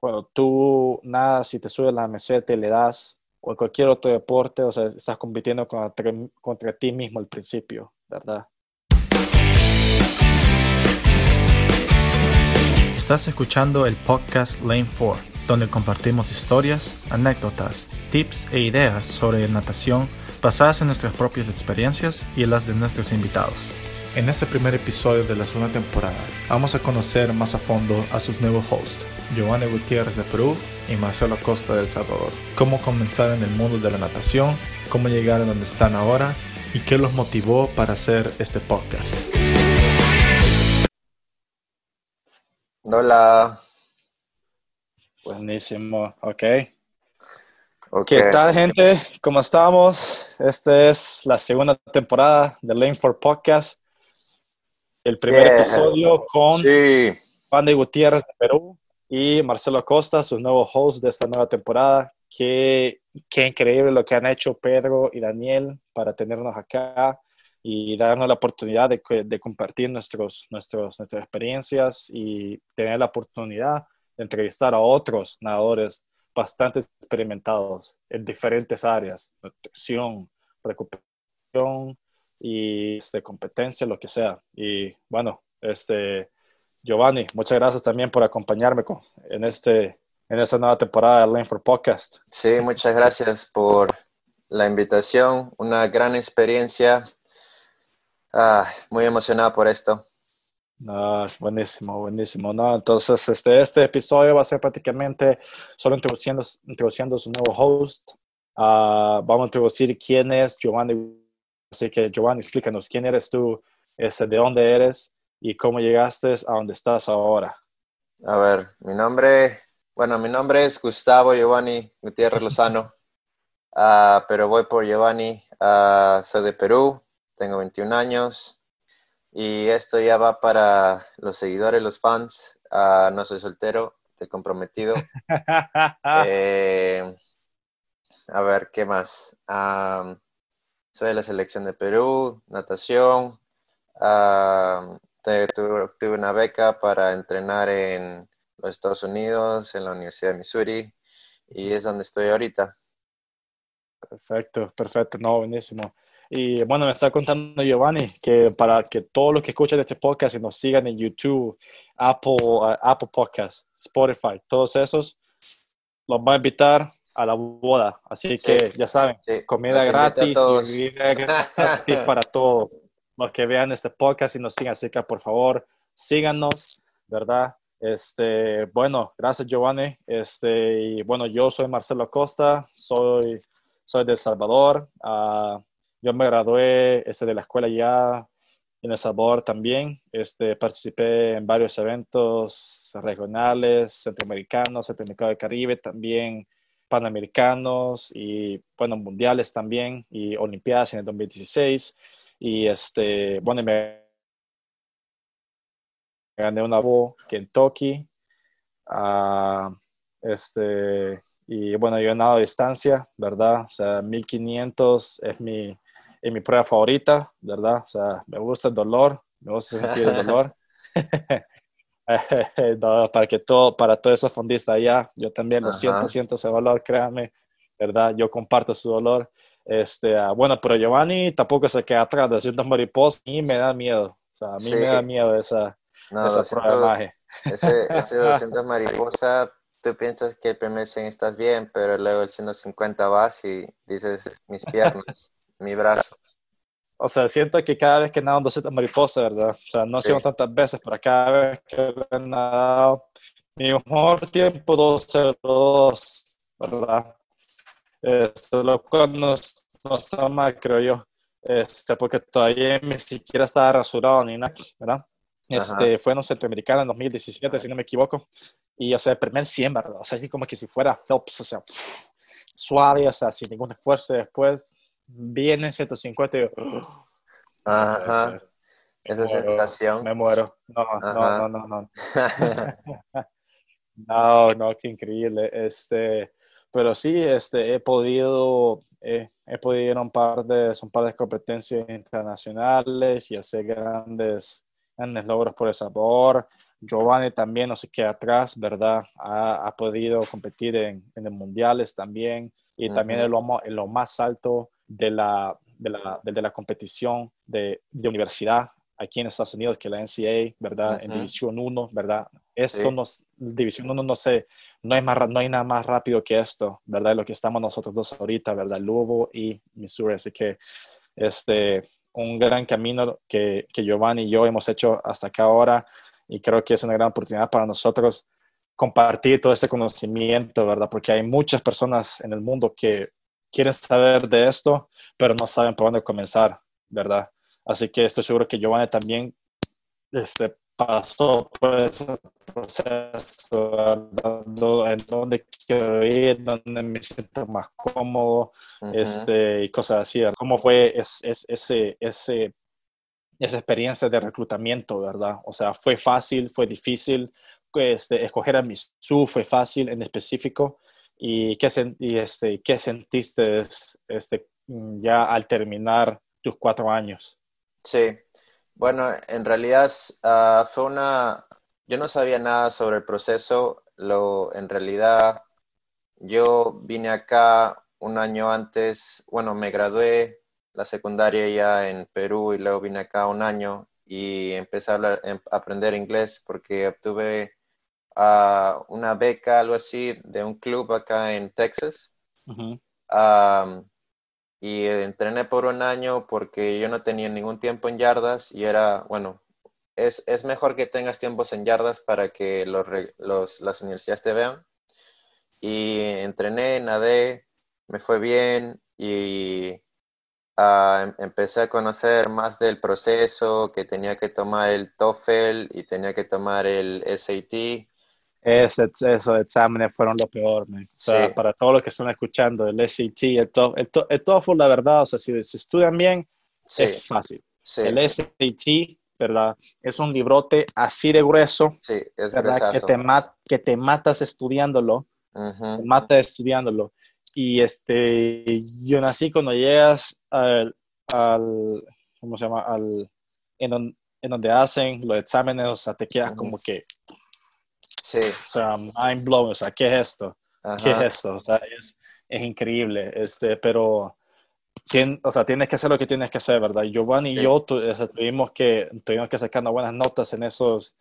cuando tú nadas y te subes la meseta y le das, o cualquier otro deporte, o sea, estás compitiendo contra, contra ti mismo al principio, ¿verdad? Estás escuchando el podcast Lane 4, donde compartimos historias, anécdotas, tips e ideas sobre natación basadas en nuestras propias experiencias y las de nuestros invitados. En este primer episodio de la segunda temporada, vamos a conocer más a fondo a sus nuevos hosts, Giovanni Gutiérrez de Perú y Marcelo Costa de El Salvador. Cómo comenzaron en el mundo de la natación, cómo llegaron donde están ahora y qué los motivó para hacer este podcast. Hola. Buenísimo, ok. ¿Qué tal, gente? ¿Cómo estamos? Esta es la segunda temporada de Lane for Podcast el primer episodio con sí. Gutiérrez de Perú y Marcelo Costa, su nuevo host de esta nueva temporada. Qué, qué increíble lo que han hecho Pedro y Daniel para tenernos acá y darnos la oportunidad de, de compartir nuestros, nuestros, nuestras experiencias y tener la oportunidad de entrevistar a otros nadadores bastante experimentados en diferentes áreas, nutrición, recuperación, y este, competencia, lo que sea. Y bueno, este, Giovanni, muchas gracias también por acompañarme con, en, este, en esta nueva temporada de Lane for Podcast. Sí, muchas gracias por la invitación, una gran experiencia. Ah, muy emocionado por esto. No, buenísimo, buenísimo. No, entonces, este, este episodio va a ser prácticamente solo introduciendo, introduciendo su nuevo host. Uh, vamos a introducir quién es Giovanni Así que Giovanni, explícanos quién eres tú, de dónde eres y cómo llegaste a donde estás ahora. A ver, mi nombre, bueno, mi nombre es Gustavo Giovanni Gutiérrez Lozano, uh, pero voy por Giovanni, uh, soy de Perú, tengo 21 años y esto ya va para los seguidores, los fans. Uh, no soy soltero, estoy comprometido. eh, a ver, ¿qué más? Soy de la selección de Perú, natación. tuve, una beca para entrenar en los Estados Unidos, en la Universidad de Missouri, y es donde estoy ahorita. Perfecto, perfecto, no, buenísimo. Y bueno, me está contando Giovanni que para que todos los que escuchan este podcast y nos sigan en YouTube, Apple, uh, Apple Podcast, Spotify, todos esos, los va a invitar a la boda. Así que ya saben, comida gratis y gratis para todos los que vean este podcast y nos sigan. Así que por favor, síganos, ¿verdad? Este, bueno, gracias Giovanni. Este, y bueno, yo soy Marcelo Costa, soy, soy de El Salvador. Uh, yo me gradué este, de la escuela ya en El Salvador también. Este, participé en varios eventos regionales, centroamericanos, centroamericano del Caribe también panamericanos y, bueno, mundiales también y olimpiadas en el 2016. Y, este, bueno, me gané una voz Kentucky. Uh, este, y bueno, yo he nadado a distancia, ¿verdad? O sea, 1500 es mi, es mi prueba favorita, ¿verdad? O sea, me gusta el dolor, me gusta sentir el dolor. para que todo, para todos esos fondistas allá, yo también lo siento, siento ese dolor, créanme, ¿verdad? Yo comparto su dolor. Este, uh, bueno, pero Giovanni tampoco se queda atrás de 200 mariposas y me da miedo. O sea, a mí me da miedo esa, no, esa prueba de Ese, ese 200 mariposa, tú piensas que el primer 100 estás bien, pero luego el 150 vas y dices mis piernas, mi brazo. O sea, siento que cada vez que nado un 200 mariposa, ¿verdad? O sea, no sido tantas veces, pero cada vez que he nadado, mi mejor tiempo 202, ¿verdad? Este, lo cual no, no, está mal, creo yo. Este, porque todavía ni siquiera estaba rasurado ni nada, ¿verdad? Este, fue en un centroamericano en 2017, si no me equivoco. Y, o sea, el primer 100, ¿verdad? O sea, así como que si fuera Phelps, o sea, suave, o sea, sin ningún esfuerzo después viene 150 y yo, Ajá. Esa sensación. Me muero. No, no, no, no, no. no, no, qué increíble. Este, pero sí, este, he podido, eh, he podido ir a un par de, un par de competencias internacionales y hacer grandes, grandes logros por el sabor. Giovanni también no se queda atrás, ¿verdad? Ha, podido competir en, en mundiales también y también en lo, en lo, más alto de la, de la, de, la competición de, de, universidad aquí en Estados Unidos, que la NCAA, ¿verdad? En División 1, ¿verdad? Esto no, División 1 no sé, no hay, más, no hay nada más rápido que esto, ¿verdad? Lo que estamos nosotros dos ahorita, ¿verdad? Louisville y Missouri. Así que, este, un gran camino que, que Giovanni y yo hemos hecho hasta acá ahora y creo que es una gran oportunidad para nosotros compartir todo ese conocimiento, ¿verdad? Porque hay muchas personas en el mundo que quieren saber de esto, pero no saben por dónde comenzar, ¿verdad? Así que estoy seguro que Giovanni también este, pasó por ese proceso, ¿verdad? en dónde quiero ir, dónde me siento más cómodo, este, y cosas así. ¿Cómo fue ese, ese esa experiencia de reclutamiento, ¿verdad? O sea, fue fácil, fue difícil, este, escoger a Misu fue fácil en específico. ¿Y qué, este, qué sentiste este, ya al terminar tus cuatro años? Sí, bueno, en realidad ah, fue una, yo no sabía nada sobre el proceso, lo, en realidad yo vine acá un año antes, bueno, me gradué la secundaria ya en Perú y luego vine acá un año y empecé a, hablar, em, aprender inglés porque obtuve uh, una beca, algo así, de un club acá en Texas. y entrené por un año porque yo no tenía ningún tiempo en yardas y era, bueno, es, es mejor que tengas tiempos en yardas para que los, los, las universidades te vean. Y entrené, nadé, me fue bien y Em, empecé a conocer más del proceso, que tenía que tomar el TOEFL y tenía que tomar el SAT. Ese, esos exámenes fueron lo peor, o sea, para todos los que están escuchando, el SAT, el, el, TOEFL, la verdad, o sea, si, estudian bien, es fácil. El SAT, ¿verdad? Es un librote así de grueso, sí, es ¿verdad? Que te, que te matas estudiándolo, te matas estudiándolo. Y este, yo nací cuando llegas al, al ¿cómo se llama? Al, en, en, donde hacen los exámenes, o sea, te quedas como que, sí. o sea, mind blown, o sea, ¿qué es esto? ¿Qué es esto? O sea, es, es increíble, este, pero, o sea, tienes que hacer lo que tienes que hacer, ¿verdad? Giovanni y yo tuvimos, que, tuvimos que sacar buenas notas en esos,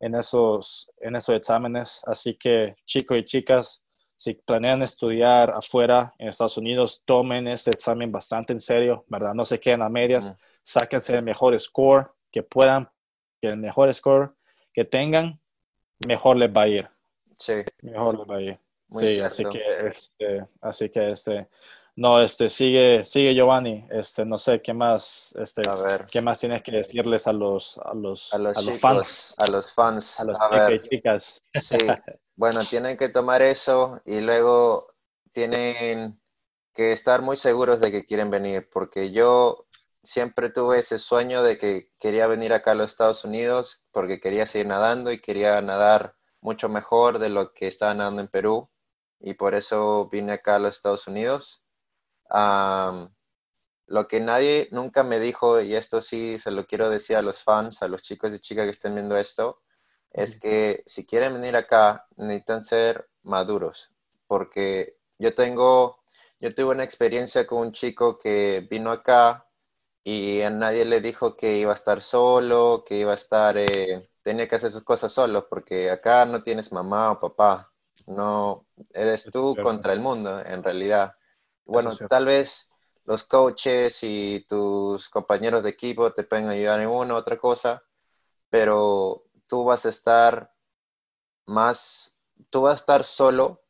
en esos, en esos exámenes, así que chicos y chicas, si planean estudiar afuera en Estados Unidos, tomen este examen bastante en serio, ¿verdad? No se queden a medias, sáquense el mejor score que puedan, que el mejor score que tengan, mejor les va a ir. Sí. Mejor les va a ir. sí, así que este, así que este, no, este, sigue, sigue Giovanni, este, no sé qué más, este, a ver. qué más tienes que decirles a los, a los, a los, fans, a los fans, a los chicas. Sí, Bueno, tienen que tomar eso y luego tienen que estar muy seguros de que quieren venir, porque yo siempre tuve ese sueño de que quería venir acá a los Estados Unidos porque quería seguir nadando y quería nadar mucho mejor de lo que estaba nadando en Perú y por eso vine acá a los Estados Unidos. lo que nadie nunca me dijo, y esto sí se lo quiero decir a los fans, a los chicos y chicas que estén viendo esto, es que si quieren venir acá necesitan ser maduros, porque yo tengo, yo tuve una experiencia con un chico que vino acá y a nadie le dijo que iba a estar solo, que iba a estar, eh, tenía que hacer sus cosas solo, porque acá no tienes mamá o papá, no, eres tú contra el mundo en realidad. Bueno, tal vez los coaches y tus compañeros de equipo te pueden ayudar en una u otra cosa, pero tú vas a estar más, tú vas a estar solo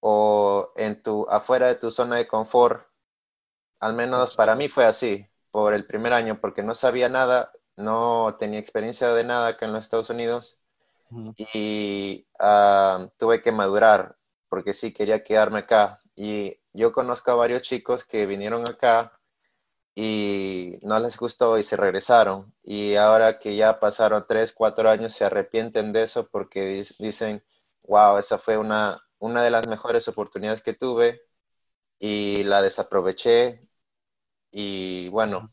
o en tu, afuera de tu zona de confort. Al menos para mí fue así, por el primer año, porque no sabía nada, no tenía experiencia de nada acá en los Estados Unidos y ah, tuve que madurar, porque sí quería quedarme acá. Y yo conozco a varios chicos que vinieron acá y no les gustó y se regresaron. Y ahora que ya pasaron tres, cuatro años, se arrepienten de eso porque dicen, wow, esa fue una, una de las mejores oportunidades que tuve y la desaproveché. Y bueno,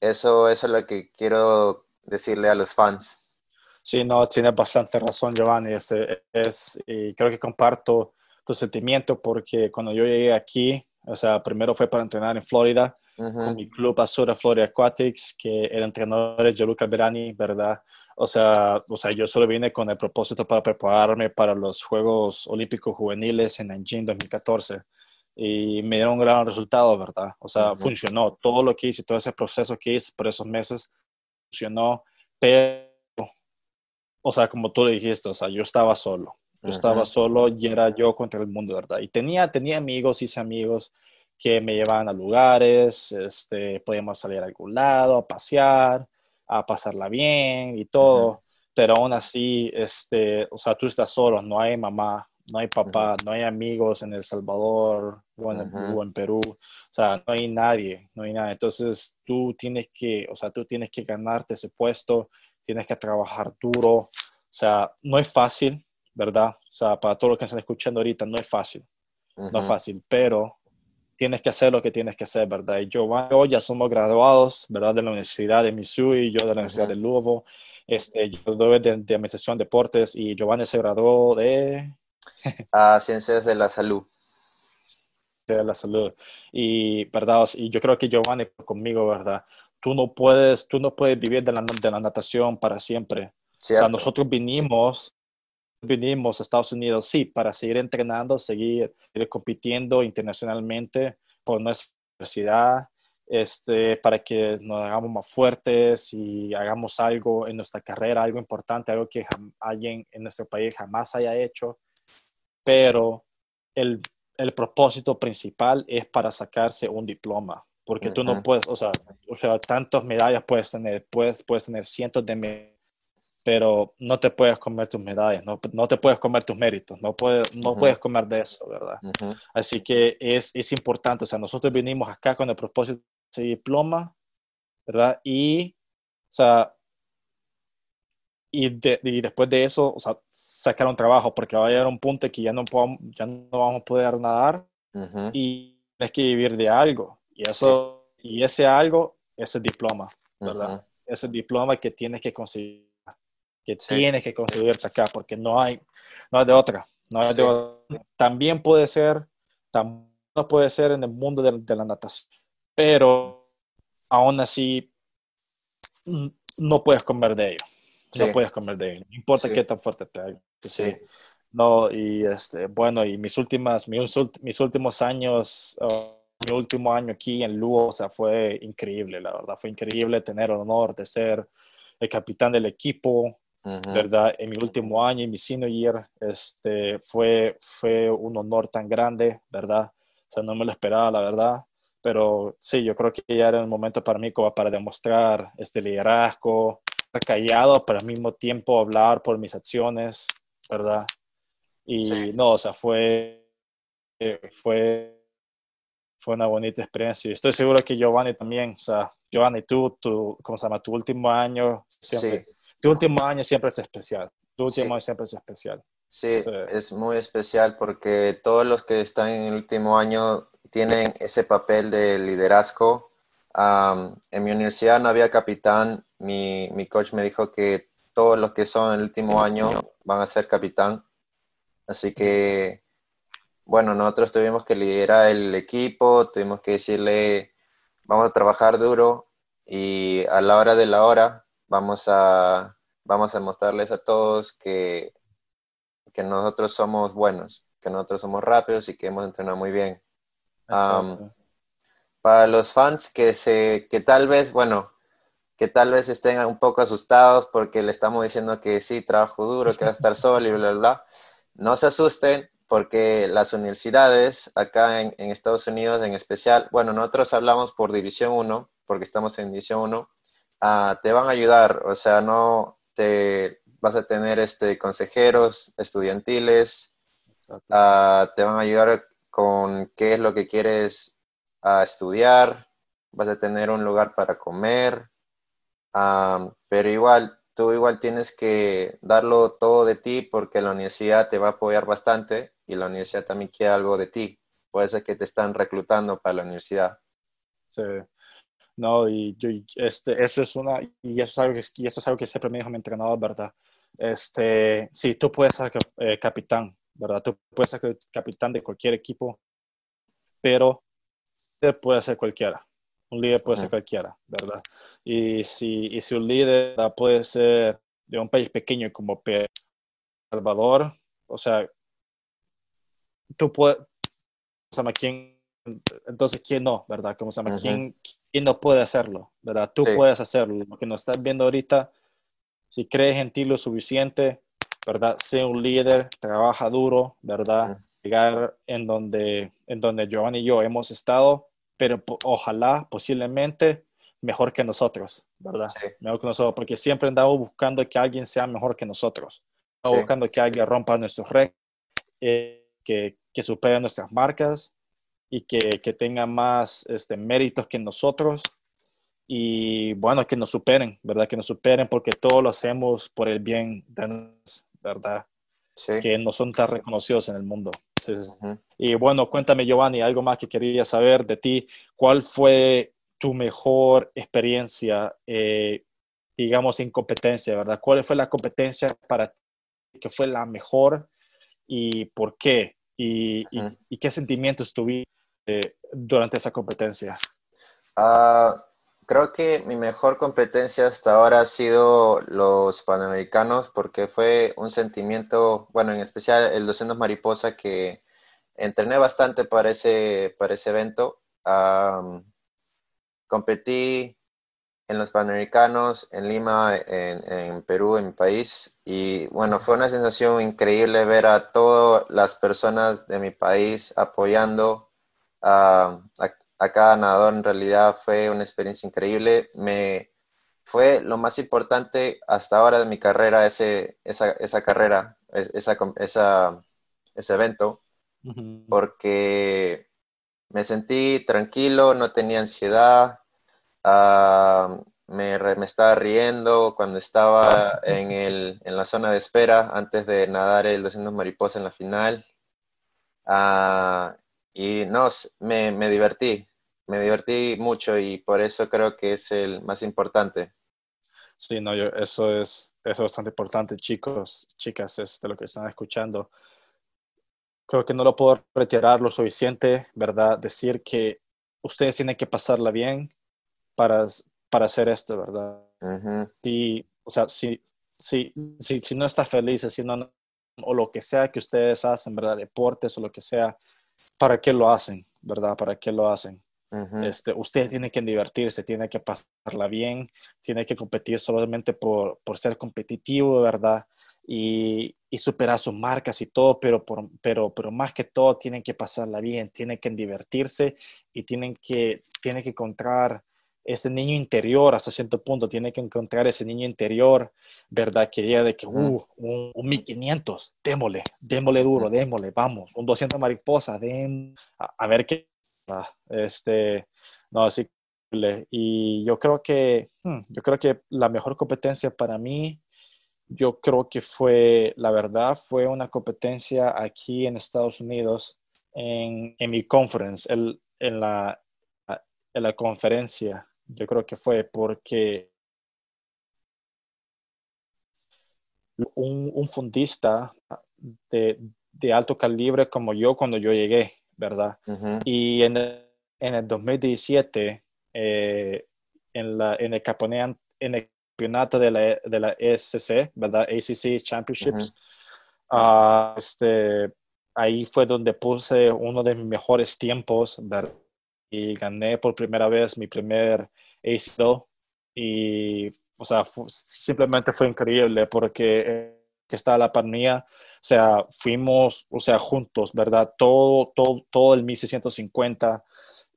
eso, eso es lo que quiero decirle a los fans. Sí, no, tienes bastante razón, Giovanni. Es, es, y creo que comparto tu sentimiento porque cuando yo llegué aquí, o sea, primero fue para entrenar en Florida con mi club Azura Florida Aquatics, que el entrenador es Gianluca Berani, ¿verdad? O sea, o sea, yo solo vine con el propósito para prepararme para los Juegos Olímpicos Juveniles en Nanjing 2014 y me dieron un gran resultado, ¿verdad? O sea, funcionó. Todo lo que hice, todo ese proceso que hice por esos meses funcionó, pero, o sea, como tú dijiste, o sea, yo estaba solo. Yo estaba solo y era yo contra el mundo, ¿verdad? Y tenía, tenía amigos, hice amigos que me llevaban a lugares, este, podíamos salir a algún lado, a pasear, a pasarla bien y todo, pero aún así, este, o sea, tú estás solo, no hay mamá, no hay papá, no hay amigos en El Salvador o en, Perú, o sea, no hay nadie, no hay nada. Entonces tú tienes que, o sea, tú tienes que ganarte ese puesto, tienes que trabajar duro, o sea, no es fácil, ¿verdad? O sea, para todos los que están escuchando ahorita, no es fácil, no es fácil, pero tienes que hacer lo que tienes que hacer, ¿verdad? Y yo, yo ya somos graduados, ¿verdad? De la Universidad de Missouri, yo de la Universidad de Louisville, este, yo doy de, de Administración de Deportes y Giovanni se graduó de... A Ciencias de la Salud. De la salud. Y, ¿verdad? Y yo creo que Giovanni conmigo, ¿verdad? Tú no puedes, tú no puedes vivir de la, de la natación para siempre. O sea, nosotros vinimos vinimos a Estados Unidos, sí, para seguir entrenando, seguir, compitiendo internacionalmente por nuestra universidad, este, para que nos hagamos más fuertes y hagamos algo en nuestra carrera, algo importante, algo que alguien en nuestro país jamás haya hecho. Pero el, el propósito principal es para sacarse un diploma, porque tú no puedes, o sea, o sea, tantas medallas puedes tener, puedes, puedes tener cientos de medallas pero no te puedes comer tus medallas, no, no te puedes comer tus méritos, no puedes, no puedes comer de eso, ¿verdad? Así que es, es importante, o sea, nosotros vinimos acá con el propósito de ese diploma, ¿verdad? Y, o sea, y, y, después de eso, o sea, sacar un trabajo, porque va a llegar un punto que ya no, podamos, ya no vamos a poder nadar y tienes que vivir de algo. Y, eso, y ese algo es el diploma, ¿verdad? Ese diploma que tienes que conseguir que tienes que conseguirte acá, porque no hay, no hay de otra. No hay de También puede ser, también puede ser en el mundo de, la natación, pero aún así no puedes comer de ello. No puedes comer de ello. No importa qué tan fuerte te haga. Sí. No, y este, bueno, y mis últimas, mis, mis últimos años, uh, mi último año aquí en Lugo, o sea, fue increíble, la verdad, fue increíble tener el honor de ser el capitán del equipo, ¿verdad? En mi último año, en mi senior year, este, fue, fue un honor tan grande, ¿verdad? O sea, no me lo esperaba, la verdad. Pero sí, yo creo que ya era el momento para mí como para demostrar este liderazgo, estar callado, pero al mismo tiempo hablar por mis acciones, ¿verdad? Y no, o sea, fue, fue, fue una bonita experiencia. Y estoy seguro que Giovanni también, o sea, Giovanni, tú, tú ¿cómo se llama? Tu último año, siempre, sí tu último año siempre es especial. Tu último año siempre es especial. Sí, es muy especial porque todos los que están en el último año tienen ese papel de liderazgo. En mi universidad no había capitán. Mi, mi, coach me dijo que todos los que son el último año van a ser capitán. Así que, bueno, nosotros tuvimos que liderar el equipo, tuvimos que decirle, vamos a trabajar duro y a la hora de la hora vamos a, vamos a mostrarles a todos que, que nosotros somos buenos, que nosotros somos rápidos y que hemos entrenado muy bien. Para los fans que, se, que tal vez, bueno, que tal vez estén un poco asustados porque le estamos diciendo que sí, trabajo duro, que va a estar solo y bla, bla, bla. No se asusten porque las universidades acá en, en Estados Unidos en especial, bueno, nosotros hablamos por División 1, porque estamos en División 1, Ah, te van a ayudar, o sea, no te vas a tener este, consejeros estudiantiles, uh, te van a ayudar con qué es lo que quieres uh, estudiar, vas a tener un lugar para comer, pero igual, tú igual tienes que darlo todo de ti porque la universidad te va a apoyar bastante y la universidad también quiere algo de ti. Puede ser que te están reclutando para la universidad. Sí. No, y este, eso es una, y eso es algo que, y eso es algo que siempre me dijo mi entrenador, ¿verdad? este, sí, tú puedes ser eh, capitán, ¿verdad? Tú puedes ser capitán de cualquier equipo, pero puede ser cualquiera. Un líder puede ser cualquiera, ¿verdad? Y si, y si un líder puede ser de un país pequeño como El Salvador, o sea, tú puedes, ¿quién, entonces, ¿quién no, verdad? ¿Cómo se llama? ¿Quién, ¿Quién, no puede hacerlo, verdad? Tú puedes hacerlo. Lo que nos estás viendo ahorita, si crees en ti lo suficiente, ¿verdad? Sé un líder, trabaja duro, ¿verdad? Llegar en donde, en donde Giovanni y yo hemos estado, pero ojalá, posiblemente, mejor que nosotros, ¿verdad? Mejor que nosotros, porque siempre andamos buscando que alguien sea mejor que nosotros. Andamos buscando que alguien rompa nuestros récords, eh, que, que supere nuestras marcas y que, que tenga más este, méritos que nosotros. Y bueno, que nos superen, ¿verdad? Que nos superen porque todo lo hacemos por el bien de nosotros, ¿verdad? Que no son tan reconocidos en el mundo. Y bueno, cuéntame, Giovanni, algo más que quería saber de ti. ¿Cuál fue tu mejor experiencia, eh, digamos, en competencia, verdad? ¿Cuál fue la competencia para ti que fue la mejor y por qué? ¿Y, y, qué sentimientos tuviste durante esa competencia? Ah, creo que mi mejor competencia hasta ahora ha sido los Panamericanos porque fue un sentimiento, bueno, en especial el 200 mariposa que entrené bastante para ese, para ese evento. competí en los Panamericanos, en Lima, en, Perú, en mi país. Y bueno, fue una sensación increíble ver a todas las personas de mi país apoyando a, a cada nadador en realidad fue una experiencia increíble. Me, fue lo más importante hasta ahora de mi carrera, ese, esa, esa carrera, esa, esa, ese evento, porque me sentí tranquilo, no tenía ansiedad, ah, me, me, estaba riendo cuando estaba en, el, en, la zona de espera antes de nadar el 200 mariposa en la final. Uh, y no, me, me divertí, me divertí mucho y por eso creo que es el más importante. Sí, no, yo, eso, es, eso es bastante importante, chicos, chicas, es de lo que están escuchando. Creo que no lo puedo retirar lo suficiente, ¿verdad? Decir que ustedes tienen que pasarla bien para, para hacer esto, ¿verdad? Y, o sea, si, si, si, si no está feliz haciendo o lo que sea que ustedes hacen, ¿verdad? Deportes o lo que sea, ¿para qué lo hacen, ¿verdad? ¿Para qué lo hacen? Este, usted tiene que divertirse, tiene que pasarla bien, tiene que competir solamente por, por ser competitivo, ¿verdad? Y, y, superar sus marcas y todo, pero, por, pero, pero más que todo tienen que pasarla bien, tienen que divertirse y tienen que, tienen que encontrar ese niño interior hasta cierto punto, tiene que encontrar ese niño interior, ¿verdad? Que diga de que, uh, un, 1500, démosle, démosle duro, démosle, vamos, un 200 mariposas, den, a ver qué este, no, así y yo creo que, hmm, yo creo que la mejor competencia para mí, yo creo que fue, la verdad, fue una competencia aquí en Estados Unidos, en, en mi conference, el, en, la, en la conferencia. Yo creo que fue porque un, un fundista de, de, alto calibre como yo cuando yo llegué, ¿verdad? Y en el, en el 2017, eh, en, la, en, el en el campeonato de la, de la ESC, ¿verdad? ACC Championships, ah, este, ahí fue donde puse uno de mis mejores tiempos, ¿verdad? Y gané por primera vez mi primer ACL. Y, o sea, simplemente fue increíble porque eh, que estaba la pandemia, o sea, fuimos, o sea, juntos, ¿verdad? Todo, todo, todo el 1650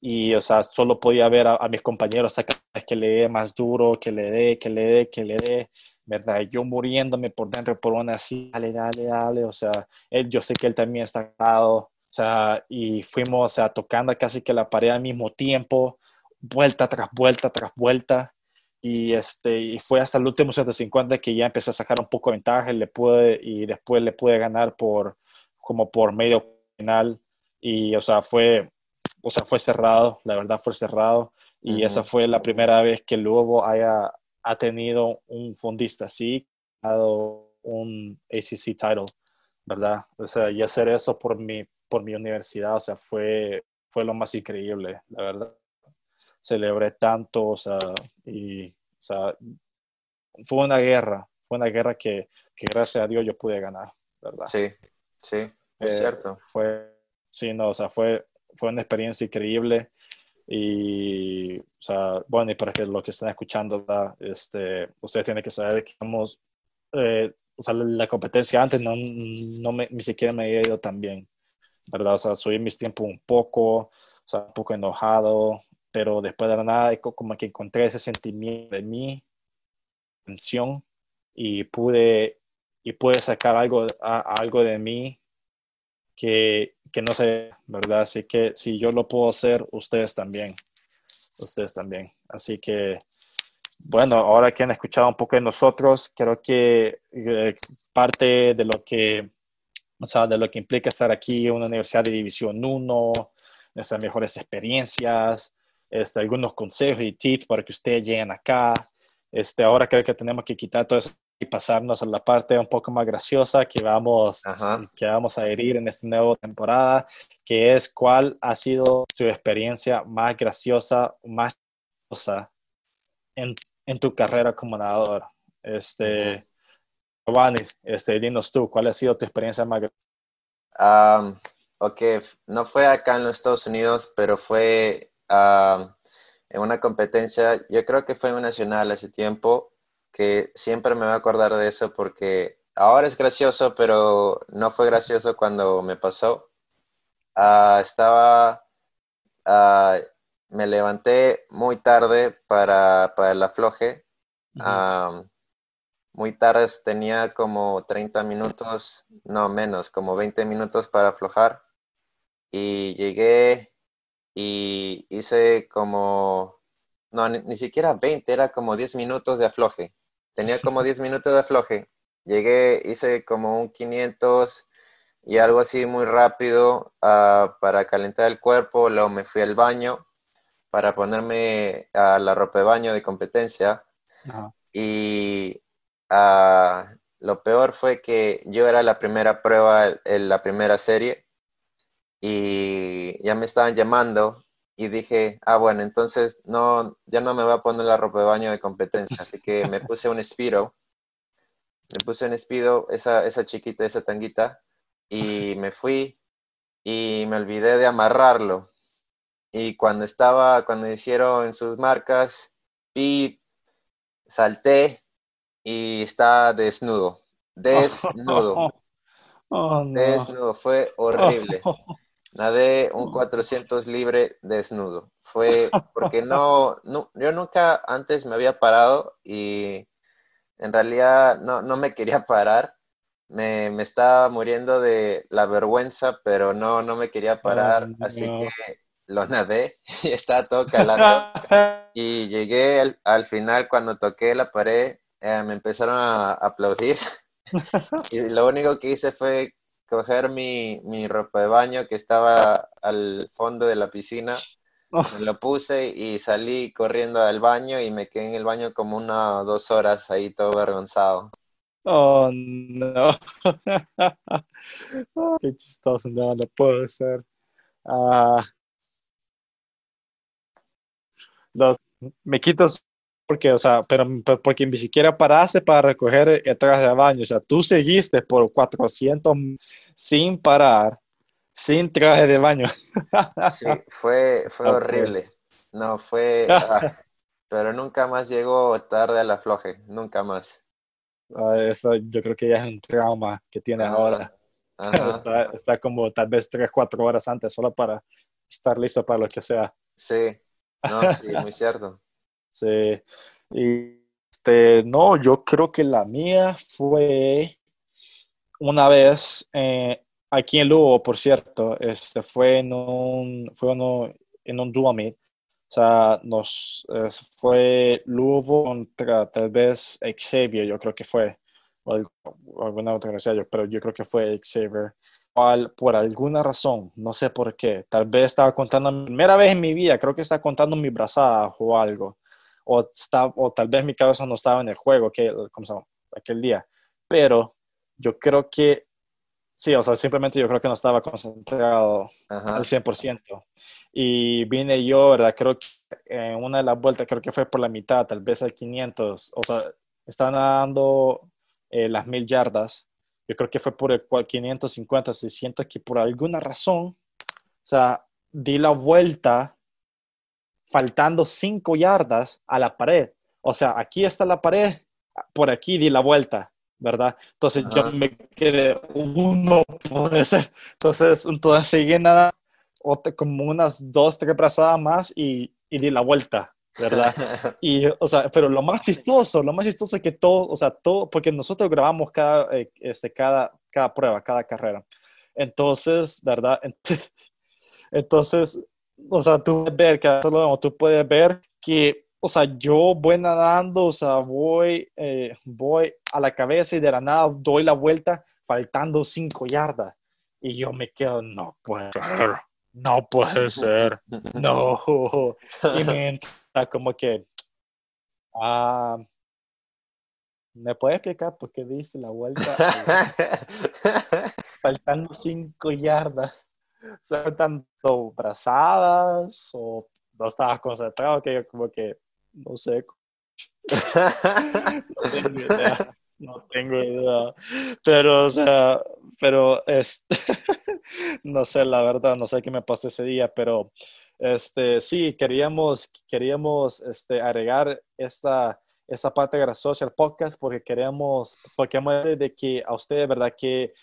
y, o sea, solo podía ver a, mis compañeros a que le dé más duro, que le dé, que le dé, que le dé, ¿verdad? Yo muriéndome por dentro por una así, dale, dale, dale, o sea, él, yo sé que él también está acabado, o sea, y fuimos, o sea, tocando casi que la pared al mismo tiempo, vuelta tras vuelta tras vuelta, y, este, y fue hasta el último 150 que ya empecé a sacar un poco de ventaja y, le pude, y después le pude ganar por como por medio final y o sea fue o sea fue cerrado la verdad fue cerrado y esa fue la primera vez que Lugo haya ha tenido un fondista así un ACC title, ¿verdad? O sea, y hacer eso por mi, por mi universidad, o sea, fue, fue lo más increíble, la verdad. Celebré tanto, o sea, y, o sea, fue una guerra, fue una guerra que, que gracias a Dios yo pude ganar, ¿verdad? Sí, sí, es Eh, cierto. Fue, sí, no, o sea, fue, fue una experiencia increíble. Y, o sea, bueno, y para que lo que están escuchando, ¿verdad? este, ustedes tienen que saber que vamos, eh, o sea, la competencia antes no, no me, ni siquiera me había ido tan bien, ¿verdad? O sea, subí mis tiempos un poco, o sea, un poco enojado, pero después de la nada, co- como que encontré ese sentimiento de mi tensión y pude, y pude sacar algo, a- algo de mí que, que no sé, ¿verdad? Así que si yo lo puedo hacer, ustedes también. Ustedes también. Así que, bueno, ahora que han escuchado un poco de nosotros, creo que eh, parte de lo que, o sea, de lo que implica estar aquí en una universidad de División 1, nuestras mejores experiencias, este, algunos consejos y tips para que ustedes lleguen acá. Este, ahora creo que tenemos que quitar todo eso y pasarnos a la parte un poco más graciosa que vamos, Ajá. que vamos a herir en esta nueva temporada, que es cuál ha sido su experiencia más graciosa, más chistosa en, en tu carrera como nadador. Este, Giovanni, este, dinos tú, ¿cuál ha sido tu experiencia más graciosa? Am, ok, no fue acá en los Estados Unidos, pero fue am, en una competencia, yo creo que fue en un nacional hace tiempo, que siempre me voy a acordar de eso porque ahora es gracioso, pero no fue gracioso cuando me pasó. Ah, estaba, ah, me levanté muy tarde para, para el afloje. Am, muy tarde, tenía como 30 minutos, no menos, como 20 minutos para aflojar. Y llegué y hice como, no, ni, ni siquiera 20, era como 10 minutos de afloje. Tenía como 10 minutos de afloje. Llegué, hice como un 500 y algo así muy rápido ah, para calentar el cuerpo. Luego me fui al baño para ponerme a la ropa de baño de competencia. Ajá. Y ah, lo peor fue que yo era la primera prueba en la primera serie y ya me estaban llamando y dije, ah, bueno, entonces no, ya no me voy a poner la ropa de baño de competencia, así que me puse un Speedo, me puse un Speedo, esa, esa chiquita, esa tanguita, y me fui y me olvidé de amarrarlo. Y cuando estaba, cuando hicieron sus marcas, pip, salté y estaba desnudo. Desnudo. Oh, no. Desnudo. Fue horrible. Nadé un 400 libre desnudo. Fue porque no, no, yo nunca antes me había parado y en realidad no, no me quería parar. Me, me estaba muriendo de la vergüenza, pero no, no me quería parar. Oh, Así no. que lo nadé y estaba todo calando. Y llegué al, al final, cuando toqué la pared, eh, me empezaron a aplaudir. Y lo único que hice fue coger mi, mi ropa de baño que estaba al fondo de la piscina, lo puse y salí corriendo al baño y me quedé en el baño como una o dos horas ahí todo avergonzado. Oh, no. Qué chistoso, no, no puede ser. Ah, los, me quitas porque, o sea, pero porque ni siquiera paraste para recoger el traje de baño. O sea, tú seguiste por 400 sin parar, sin traje de baño. Sí, fue, fue horrible. No, fue... ah, pero nunca más llegó tarde al afloje, nunca más. Ah, Eso yo creo que ya es un trauma que tienes Ajá, ahora. ajá. Está, está como tal vez 3, 4 horas antes solo para estar listo para lo que sea. Sí, no, sí, muy cierto. Sí. Y este, no, yo creo que la mía fue una vez eh, aquí en Lugo, por cierto, este, fue en un, fue uno, en un dual meet. O sea, nos fue Lugo contra tal vez Xavier, yo creo que fue, o al- alguna otra pero yo creo que fue Xavier. Cual, por alguna razón, no sé por qué, tal vez estaba contando, primera vez en mi vida, creo que estaba contando mi brazada o algo o, está, o tal vez mi cabeza no estaba en el juego que, ¿cómo se llama? aquel día. pero yo creo que, sí, o sea, simplemente yo creo que no estaba concentrado al 100%. Y vine yo, ¿verdad? Creo que en una de las vueltas, creo que fue por la mitad, tal vez al 500, o sea, estaban dando eh, las mil yardas. Yo creo que fue por el 550, 600, que por alguna razón, o sea, di la vuelta faltando cinco yardas a la pared. O sea, aquí está la pared, por aquí di la vuelta, ¿verdad? Entonces yo me quedé, uno puede ser. Entonces, entonces seguí nada, como unas dos, tres brazadas más y, y di la vuelta, ¿verdad? Y, o sea, pero lo más chistoso, lo más chistoso es que todo, o sea, todo, porque nosotros grabamos cada, eh, este, cada, cada prueba, cada carrera. Entonces, ¿verdad? Entonces, o sea, tú puedes ver, que, tú puedes ver que, o sea, yo voy nadando, o sea, voy, eh, voy a la cabeza y de la nada doy la vuelta faltando cinco yardas. Y yo me quedo, no puede ser, no puede ser, no. Y me entra como que, ah, ¿me puedes explicar por qué diste la vuelta faltando cinco yardas? Ser tanto brazadas o no estabas concentrado que yo como que, no sé. no tengo idea. No tengo idea. Pero, o sea, pero, es, no sé, la verdad, no sé qué me pasó ese día, pero, este, sí, queríamos, queríamos, este, agregar esta, esta parte graciosa al podcast porque queremos, porque de que a ustedes, ¿verdad? Que,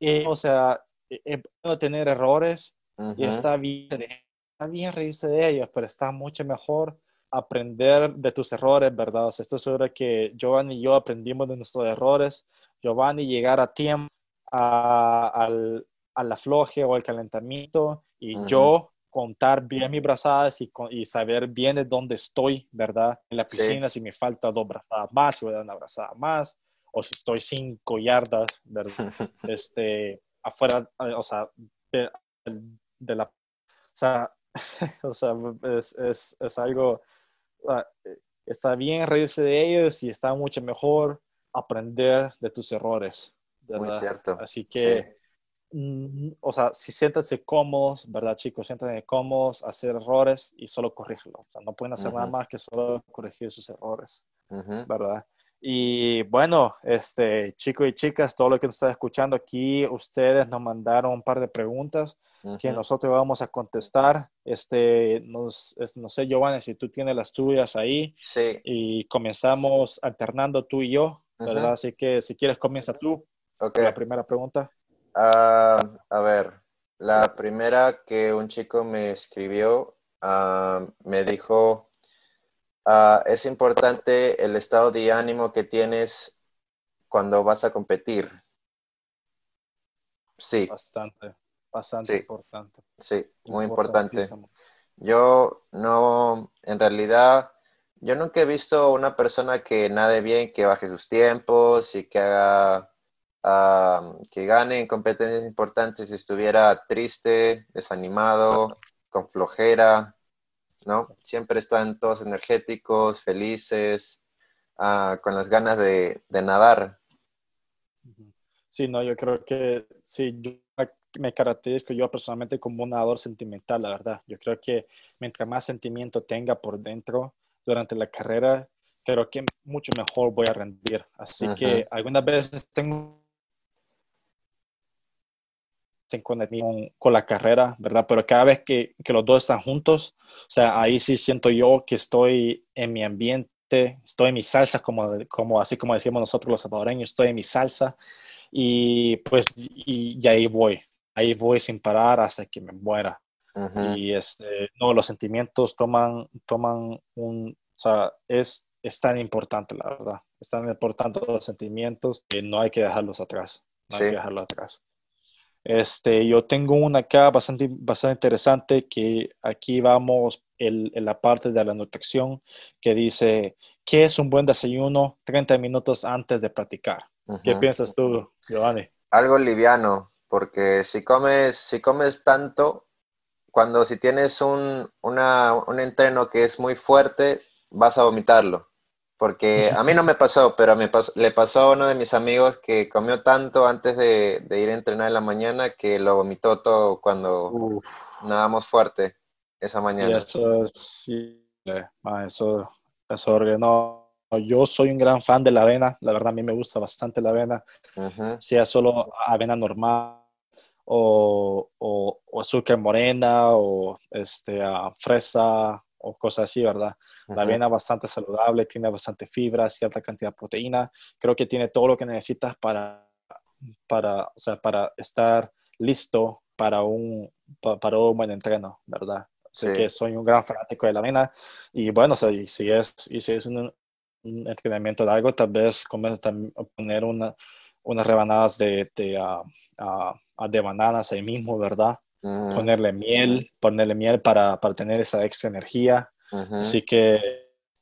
eh, o sea, es bueno eh, tener errores y está bien, está bien reírse de ellos, pero está mucho mejor aprender de tus errores, ¿verdad? O sea, estoy seguro que Giovanni y yo aprendimos de nuestros errores. Giovanni llegar a tiempo a, al, al afloje o al calentamiento y yo contar bien mis brazadas y, y, saber bien de dónde estoy, ¿verdad? En la piscina, si me falta dos brazadas más, si voy a dar una brazada más, o si estoy cinco yardas, ¿verdad? este, afuera, eh, o sea, de, la... O sea, o sea es, es, es, algo... Ah, está bien reírse de ellos y está mucho mejor aprender de tus errores. ¿verdad? Muy cierto. Así que, mm, o sea, si siéntanse cómodos, ¿verdad, chicos? Siéntanse cómodos, hacer errores y solo corregirlos. O sea, no pueden hacer nada más que solo corregir sus errores, ¿verdad? Y bueno, este, chicos y chicas, todo lo que está escuchando aquí, ustedes nos mandaron un par de preguntas que nosotros vamos a contestar. Este, nos, no sé, Giovanni, si tú tienes las tuyas ahí. Sí. Y comenzamos alternando tú y yo, ¿verdad? Así que si quieres, comienza tú. Okay. La primera pregunta. Ah, a ver, la primera que un chico me escribió, ah, me dijo Ah, es importante el estado de ánimo que tienes cuando vas a competir. Sí. Bastante, bastante importante. Sí, muy importante. Yo no, en realidad, yo nunca he visto una persona que nade bien, que baje sus tiempos y que haga, que gane en competencias importantes si estuviera triste, desanimado, con flojera. ¿No? Siempre están todos energéticos, felices, ah, con las ganas de, nadar. Sí, no, yo creo que sí, yo me caracterizo yo personalmente como un nadador sentimental, la verdad. Yo creo que mientras más sentimiento tenga por dentro durante la carrera, creo que mucho mejor voy a rendir. Así que algunas veces tengo con, con la carrera, ¿verdad? Pero cada vez que, que, los dos están juntos, o sea, ahí sí siento yo que estoy en mi ambiente, estoy en mi salsa, como, como así como decimos nosotros los salvadoreños, estoy en mi salsa y pues, y, ahí voy, ahí voy sin parar hasta que me muera. Y este, no, los sentimientos toman, toman un, o sea, es, es tan importante, la verdad, es tan importante los sentimientos que no hay que dejarlos atrás, no hay que dejarlos atrás. Este, yo tengo una acá bastante, bastante interesante que aquí vamos en, la parte de la nutrición que dice, ¿qué es un buen desayuno 30 minutos antes de practicar? ¿Qué piensas tú, Giovanni? Algo liviano, porque si comes, si comes tanto, cuando si tienes un, una, un entreno que es muy fuerte, vas a vomitarlo. Porque a mí no me pasó, pero me le pasó a uno de mis amigos que comió tanto antes de, ir a entrenar en la mañana que lo vomitó todo cuando nadamos fuerte esa mañana. eso es, sí, eso, eso no, yo soy un gran fan de la avena, la verdad a mí me gusta bastante la avena, sea solo avena normal o, o, azúcar morena o este, fresa o cosas así, ¿verdad? La avena bastante saludable, tiene bastante fibra, cierta cantidad de proteína. Creo que tiene todo lo que necesitas para, para, o sea, para estar listo para un, para un buen entreno, ¿verdad? Así que soy un gran fanático de la avena. Y bueno, o sea, y si es, y si es un, entrenamiento largo, tal vez a poner una, unas rebanadas de, de, uh, de bananas ahí mismo, ¿verdad? Ponerle miel, ponerle miel para, para tener esa extra energía. Así que,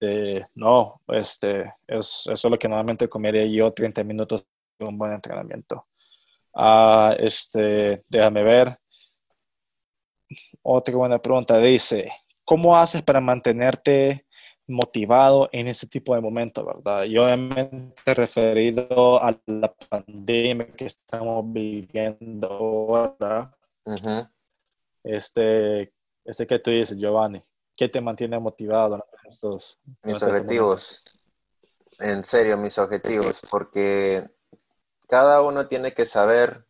eh, no, este, es, eso es lo que normalmente comería yo 30 minutos de un buen entrenamiento. Ah, este, déjame ver. Otra buena pregunta dice, ¿cómo haces para mantenerte motivado en ese tipo de momentos, verdad? Y obviamente referido a la pandemia que estamos viviendo ahora, este, este que tú dices, Giovanni, ¿qué te mantiene motivado en estos Mis objetivos. En serio, mis objetivos, porque cada uno tiene que saber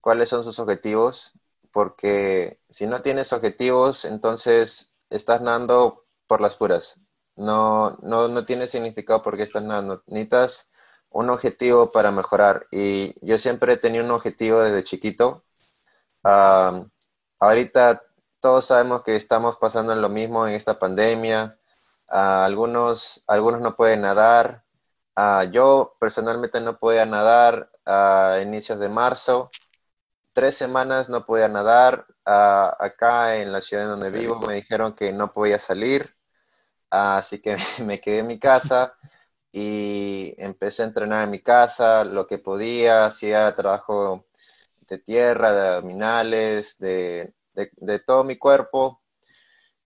cuáles son sus objetivos, porque si no tienes objetivos, entonces estás nadando por las puras. No, no, no tiene significado porque estás nadando. Necesitas un objetivo para mejorar. Y yo siempre he tenido un objetivo desde chiquito. Uh, ahorita todos sabemos que estamos pasando en lo mismo en esta pandemia. Ah, algunos, algunos no pueden nadar. Ah, yo personalmente no podía nadar a inicios de marzo. Tres semanas no podía nadar. Ah, acá en la ciudad donde vivo me dijeron que no podía salir. así que me quedé en mi casa y empecé a entrenar en mi casa lo que podía. Hacía trabajo de tierra, de abdominales, de, todo mi cuerpo.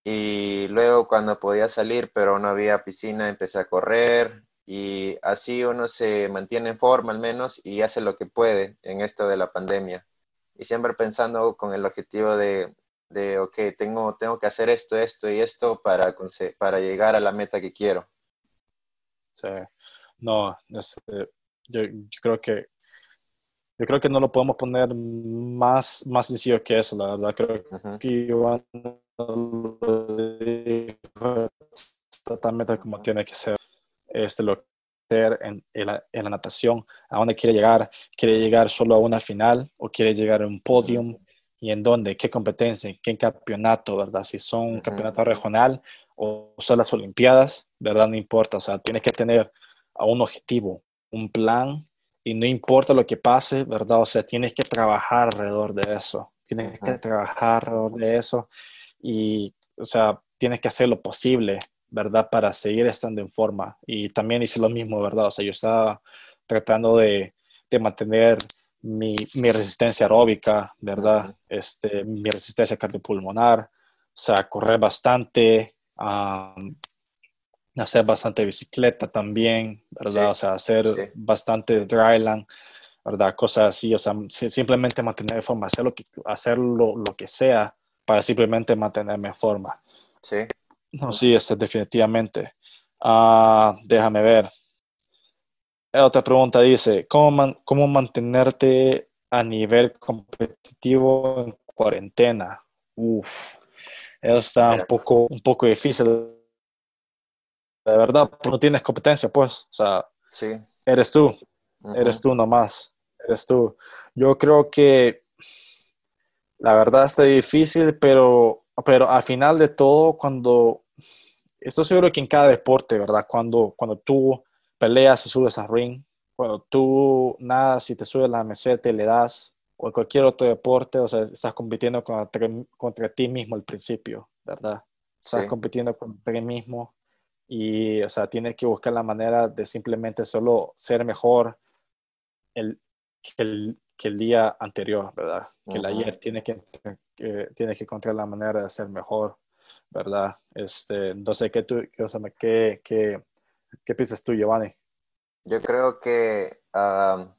Y luego cuando podía salir, pero no había piscina, empecé a correr. Y así uno se mantiene en forma al menos y hace lo que puede en esto de la pandemia. Y siempre pensando con el objetivo de, de ok, tengo, tengo que hacer esto, esto y esto para, para llegar a la meta que quiero. Sí, no, yo, creo que yo creo que no lo podemos poner más, más sencillo que eso, la verdad. Creo que Iván totalmente como tiene que ser este, lo en, en, la, en, la, natación, a dónde quiere llegar, quiere llegar solo a una final o quiere llegar a un podium y en dónde, qué competencia, qué campeonato, ¿verdad? Si son un campeonato regional o son las Olimpiadas, ¿verdad? No importa, o sea, tienes que tener un objetivo, un plan y no importa lo que pase, ¿verdad? O sea, tienes que trabajar alrededor de eso, tienes que trabajar alrededor de eso y, o sea, tienes que hacer lo posible, ¿verdad? Para seguir estando en forma. Y también hice lo mismo, ¿verdad? O sea, yo estaba tratando de, de mantener mi, mi, resistencia aeróbica, ¿verdad? este, mi resistencia cardiopulmonar, o sea, correr bastante, hacer bastante bicicleta también, ¿verdad? O sea, hacer bastante dryland, ¿verdad? Cosas así, o sea, simplemente mantener en forma, hacer lo que, hacer lo, que sea para simplemente mantenerme en forma. Sí. No, sí, este, definitivamente. Ah, déjame ver. Otra pregunta dice, ¿cómo, ¿cómo mantenerte a nivel competitivo en cuarentena? Uf, eso está un poco, un poco difícil de verdad, no tienes competencia, pues, o sea, sí. eres tú, eres tú nomás, eres tú. Yo creo que la verdad está difícil, pero, pero al final de todo, cuando, estoy seguro que en cada deporte, ¿verdad? Cuando, cuando tú peleas y subes a ring, cuando tú nadas y te subes a la meseta y le das, o en cualquier otro deporte, o sea, estás compitiendo contra, contra ti mismo al principio, ¿verdad? Estás compitiendo contra ti mismo y, o sea, tienes que buscar la manera de simplemente solo ser mejor el, que, el, que el día anterior, ¿verdad? Que el ayer tiene que, que, tienes que encontrar la manera de ser mejor, ¿verdad? Este, entonces, ¿qué, tú, qué, qué, ¿Qué piensas tú, Giovanni? Yo creo que um,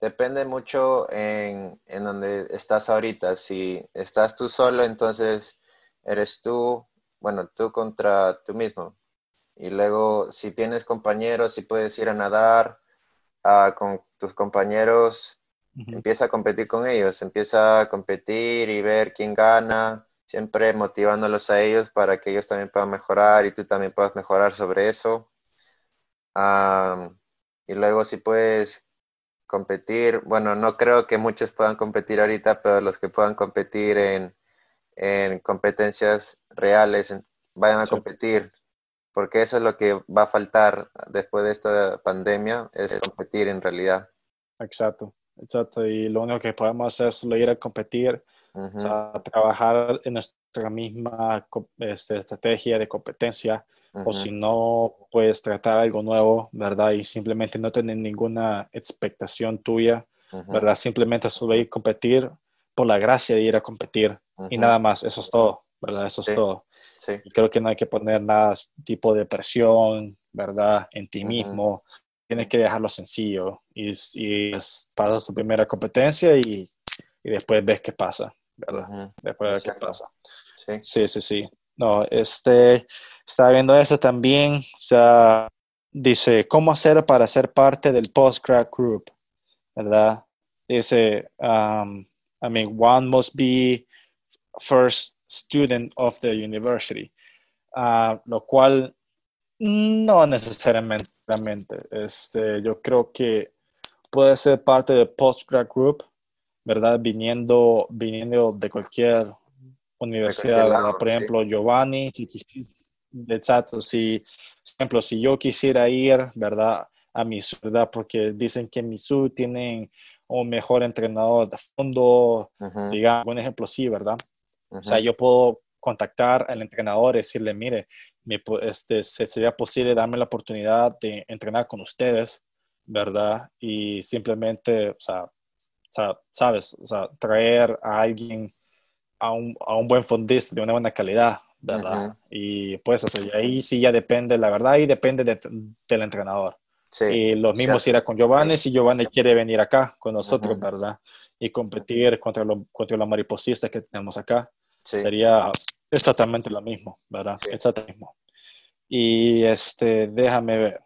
depende mucho en, en donde estás ahorita. Si estás tú solo, entonces eres tú, bueno, tú contra tú mismo. Y luego, si tienes compañeros, si puedes ir a nadar uh, con tus compañeros, empieza a competir con ellos, empieza a competir y ver quién gana, siempre motivándolos a ellos para que ellos también puedan mejorar y tú también puedas mejorar sobre eso. y luego si puedes competir, bueno, no creo que muchos puedan competir ahorita, pero los que puedan competir en, en competencias reales, vayan a competir, porque eso es lo que va a faltar después de esta pandemia, es competir en realidad. Exacto, exacto, y lo único que podemos hacer es solo ir a competir o sea, trabajar en nuestra misma este, estrategia de competencia, o si no, puedes tratar algo nuevo, ¿verdad? Y simplemente no tener ninguna expectación tuya, ¿verdad? Simplemente solo ir a competir por la gracia de ir a competir y nada más, eso es todo, ¿verdad? Eso es todo. Sí. Y creo que no hay que poner nada tipo de presión, ¿verdad? En ti mismo. Tienes que dejarlo sencillo y, y pasas su primera competencia y, y después ves qué pasa. ¿verdad? Después de qué pasa. Sí. sí, sí, No, este, estaba viendo eso también, o sea, dice, ¿cómo hacer para ser parte del postgrad group? ¿Verdad? Dice, um, I mean, one must be first student of the university, uh, lo cual no necesariamente, este, yo creo que puede ser parte del postgrad group, ¿verdad? Viniendo, viniendo de cualquier universidad, por ejemplo, Giovanni, si, exacto, si, por ejemplo, si yo quisiera ir, ¿verdad? A Misu, ¿verdad? Porque dicen que Misu tienen un mejor entrenador de fondo, digamos, un ejemplo sí, ¿verdad? O sea, yo puedo contactar al entrenador y decirle, mire, me, este, sería posible darme la oportunidad de entrenar con ustedes, ¿verdad? Y simplemente, o sea, ¿sabes? O sea, traer a alguien, a un, a un buen fondista de una buena calidad, ¿verdad? Y pues, o sea, ahí sí ya depende, la verdad, y depende del entrenador. Sí, y lo mismo si era con Giovanni, si Giovanni quiere venir acá con nosotros, ¿verdad? Y competir contra, lo, contra los mariposistas que tenemos acá. Sería exactamente lo mismo, ¿verdad? Exactamente lo mismo. Y este, déjame ver.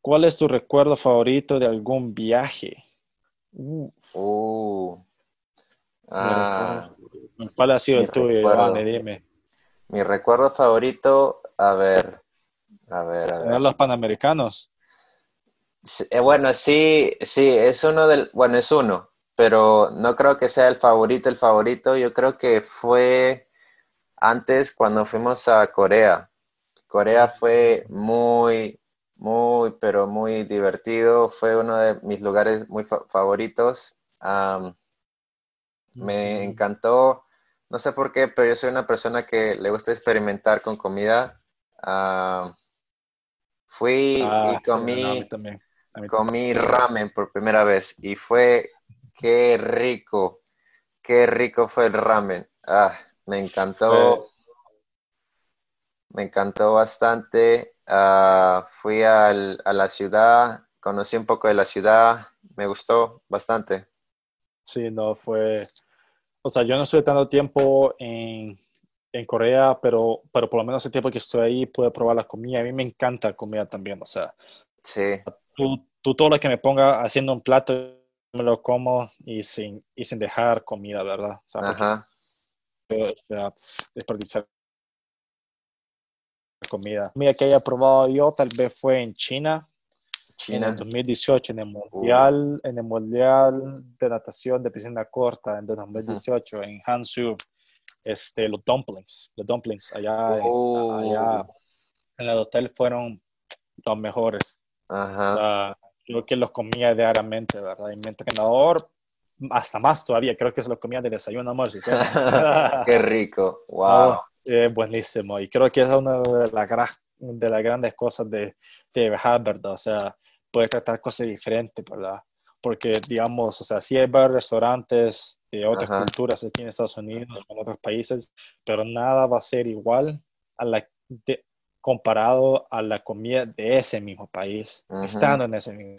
¿Cuál es tu recuerdo favorito de algún viaje? Uh. Ah. ¿Cuál ha sido el tuyo, Dime. Mi recuerdo favorito, a ver, a ver, a los Panamericanos? Eh, bueno, sí, sí, es uno del, bueno, es uno, pero no creo que sea el favorito, el favorito. Yo creo que fue antes cuando fuimos a Corea. Corea fue muy, muy, pero muy divertido. Fue uno de mis lugares muy favoritos. me encantó, no sé por qué, pero yo soy una persona que le gusta experimentar con comida. fui ah, y comí, comí ramen por primera vez y fue qué rico, qué rico fue el ramen. Ah, me encantó. Me encantó bastante. Ah, fui a la ciudad, conocí un poco de la ciudad, me gustó bastante. Sí, no, fue, o sea, yo no estuve tanto tiempo en, Corea, pero, pero por lo menos el tiempo que estoy ahí pude probar la comida. A mí me encanta la comida también, o sea, sí. tú, todo lo que me ponga haciendo un plato, me lo como y sin, y sin dejar comida, ¿verdad? O sea, Ajá. o sea, desperdiciar comida. Comida que haya probado yo tal vez fue en China. China. En el 2018, en el Mundial, en el Mundial de Natación de Piscina Corta, en el 2018, en Hansu, este, los dumplings, los dumplings allá, allá en el hotel fueron los mejores. Ajá. O sea, creo que los comía diariamente, ¿verdad? Y mi entrenador, hasta más todavía, creo que se los comía de desayuno, almuerzo. Qué rico, wow. Es buenísimo y creo que es una de las, de las grandes cosas de, de viajar, ¿verdad? O sea, puedes tratar cosas diferentes, ¿verdad? Porque, digamos, o sea, sí hay restaurantes de otras culturas aquí en Estados Unidos en otros países, pero nada va a ser igual a la, comparado a la comida de ese mismo país, estando en ese mismo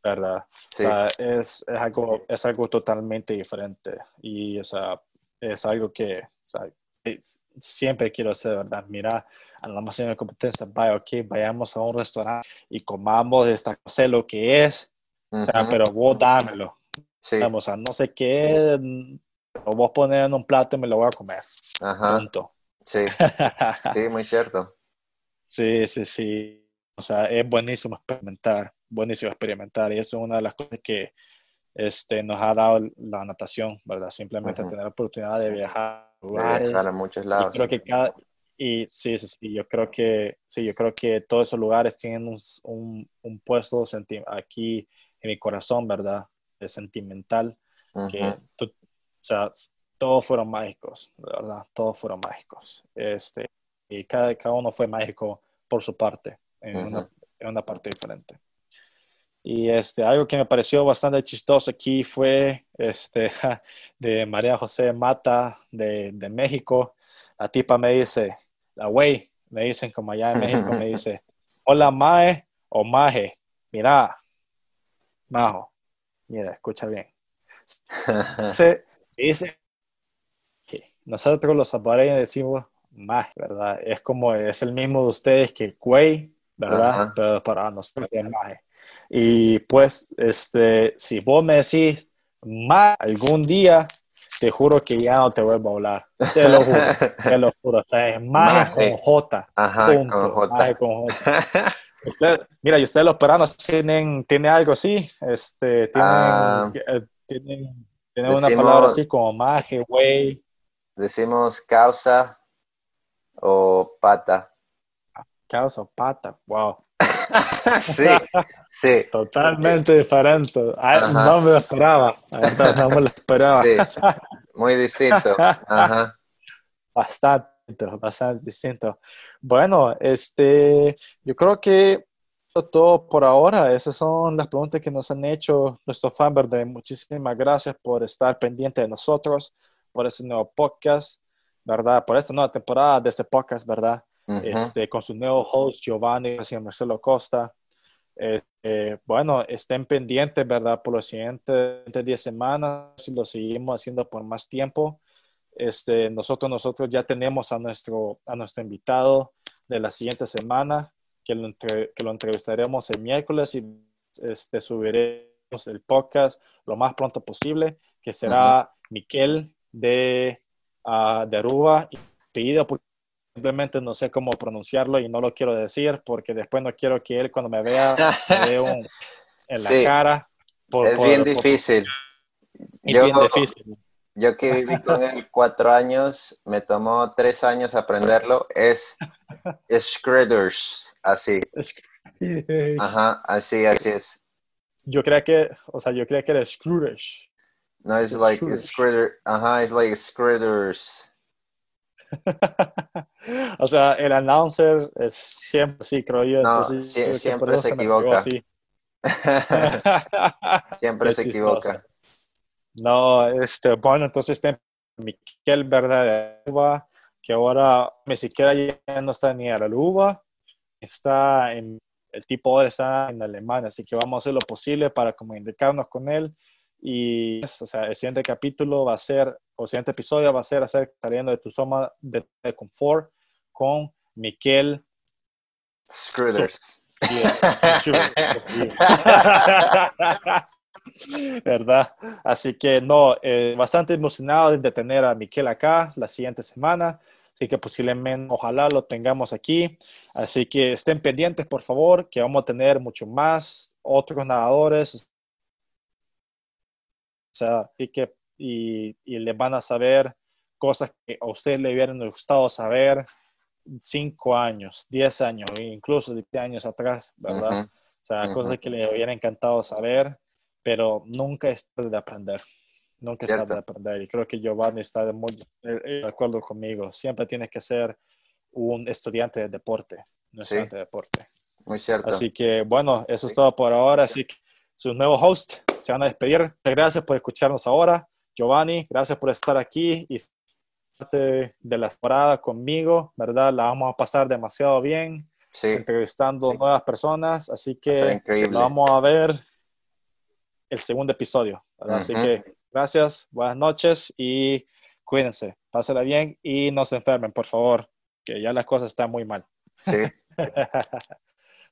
¿verdad? O sea, es, es, algo, es algo totalmente diferente y, o sea, es algo que, o sea, siempre quiero hacer, ¿verdad? Mira, a la más de competencia, vaya, ok, vayamos a un restaurante y comamos esta cosa, lo que es, o sea, pero vos dámelo. Sí. o sea, no sé qué, lo vos poner en un plato y me lo voy a comer. Ajá. Punto. Sí, sí, muy cierto. Sí, sí, sí. O sea, es buenísimo experimentar, buenísimo experimentar y eso es una de las cosas que este, nos ha dado la natación, ¿verdad? Simplemente tener la oportunidad de viajar a lugares. viajar a muchos lados. Y creo que cada, y sí, sí, sí, yo creo que, sí, yo creo que todos esos lugares tienen un, un, un puesto aquí en mi corazón, ¿verdad? Es sentimental, que o sea, todos fueron mágicos, ¿verdad? Todos fueron mágicos. Este, y cada, cada uno fue mágico por su parte, en, una, en una parte diferente. Y este, algo que me pareció bastante chistoso aquí fue este, de María José Mata de, de México. La tipa me dice, la güey, me dicen como allá en México, me dice, hola Mae o Maje, mira, Majo, mira, escucha bien. Se dice que nosotros los salvadoreños decimos Maje, ¿verdad? Es como, es el mismo de ustedes que güey, ¿verdad? Pero para nosotros es. Y pues, este, si vos me decís más algún día, te juro que ya no te vuelvo a hablar. Te lo juro, te lo juro. O sea, es más con J. Ajá, con J. con J. Usted, mira, y ustedes los peruanos tienen, tiene algo así, este, tienen, ah. eh, tienen, tienen una palabra así como maje, güey. Decimos causa o pata. Causa o pata, wow. sí, sí. Totalmente diferente. no me lo esperaba. No me lo esperaba. Muy distinto. Ajá. Bastante, bastante distinto. Bueno, este, yo creo que todo por ahora. Esas son las preguntas que nos han hecho nuestros fans. Muchísimas gracias por estar pendiente de nosotros, por este nuevo podcast, ¿verdad? Por esta nueva temporada de este podcast, ¿verdad? este, con su nuevo host Giovanni y Marcelo Costa. Eh, eh, bueno, estén pendientes, ¿verdad? Por los siguientes 10 semanas, si lo seguimos haciendo por más tiempo. Este, nosotros, nosotros ya tenemos a nuestro, a nuestro invitado de la siguiente semana, que lo, que lo entrevistaremos el miércoles y este, subiremos el podcast lo más pronto posible, que será Miquel de, uh, de Aruba, y pedido por simplemente no sé cómo pronunciarlo y no lo quiero decir porque después no quiero que él cuando me vea me dé un, en la cara. es bien difícil. yo, bien difícil. Yo que viví con él cuatro años, me tomó tres años aprenderlo. Es Scredders, así. Ajá, así, así es. Yo creía que, o sea, yo creía que era Scredders. No, es like Scredders. Ajá, es like Scredders. o sea, el announcer es siempre sí, creo yo. No, siempre se equivoca. siempre se equivoca. No, este, bueno, entonces está Miquel Verdad que ahora ni siquiera ya no está ni a la Luba, está en, el tipo ahora está en Alemania, así que vamos a hacer lo posible para comunicarnos con él y, o sea, el siguiente capítulo va a ser, o el siguiente episodio va a ser hacer saliendo de tu zona de, confort con Miquel Scruders. ¿Verdad? Así que no, eh, bastante emocionado de tener a Miquel acá la siguiente semana. Así que posiblemente, ojalá lo tengamos aquí. Así que estén pendientes, por favor, que vamos a tener mucho más otros nadadores, sea, y, que, y, y le van a saber cosas que a ustedes le hubieran gustado saber cinco años, diez años, incluso diez años atrás, ¿verdad? O sea, cosas que le hubiera encantado saber, pero nunca es de aprender. Nunca es de aprender. Y creo que Giovanni está de muy de acuerdo conmigo. Siempre tienes que ser un estudiante de deporte, un estudiante de deporte. Muy cierto. Así que, bueno, eso es todo por ahora. Así que su nuevo host se van a despedir. Gracias por escucharnos ahora. Giovanni, gracias por estar aquí y parte de la temporada conmigo, ¿verdad? La vamos a pasar demasiado bien, Sí, entrevistando Sí. nuevas personas, así que vamos a ver el segundo episodio, ¿verdad? Así Ujú. que gracias, buenas noches y cuídense, pásenla bien y no se enfermen, por favor, que ya las cosas están muy mal. Sí.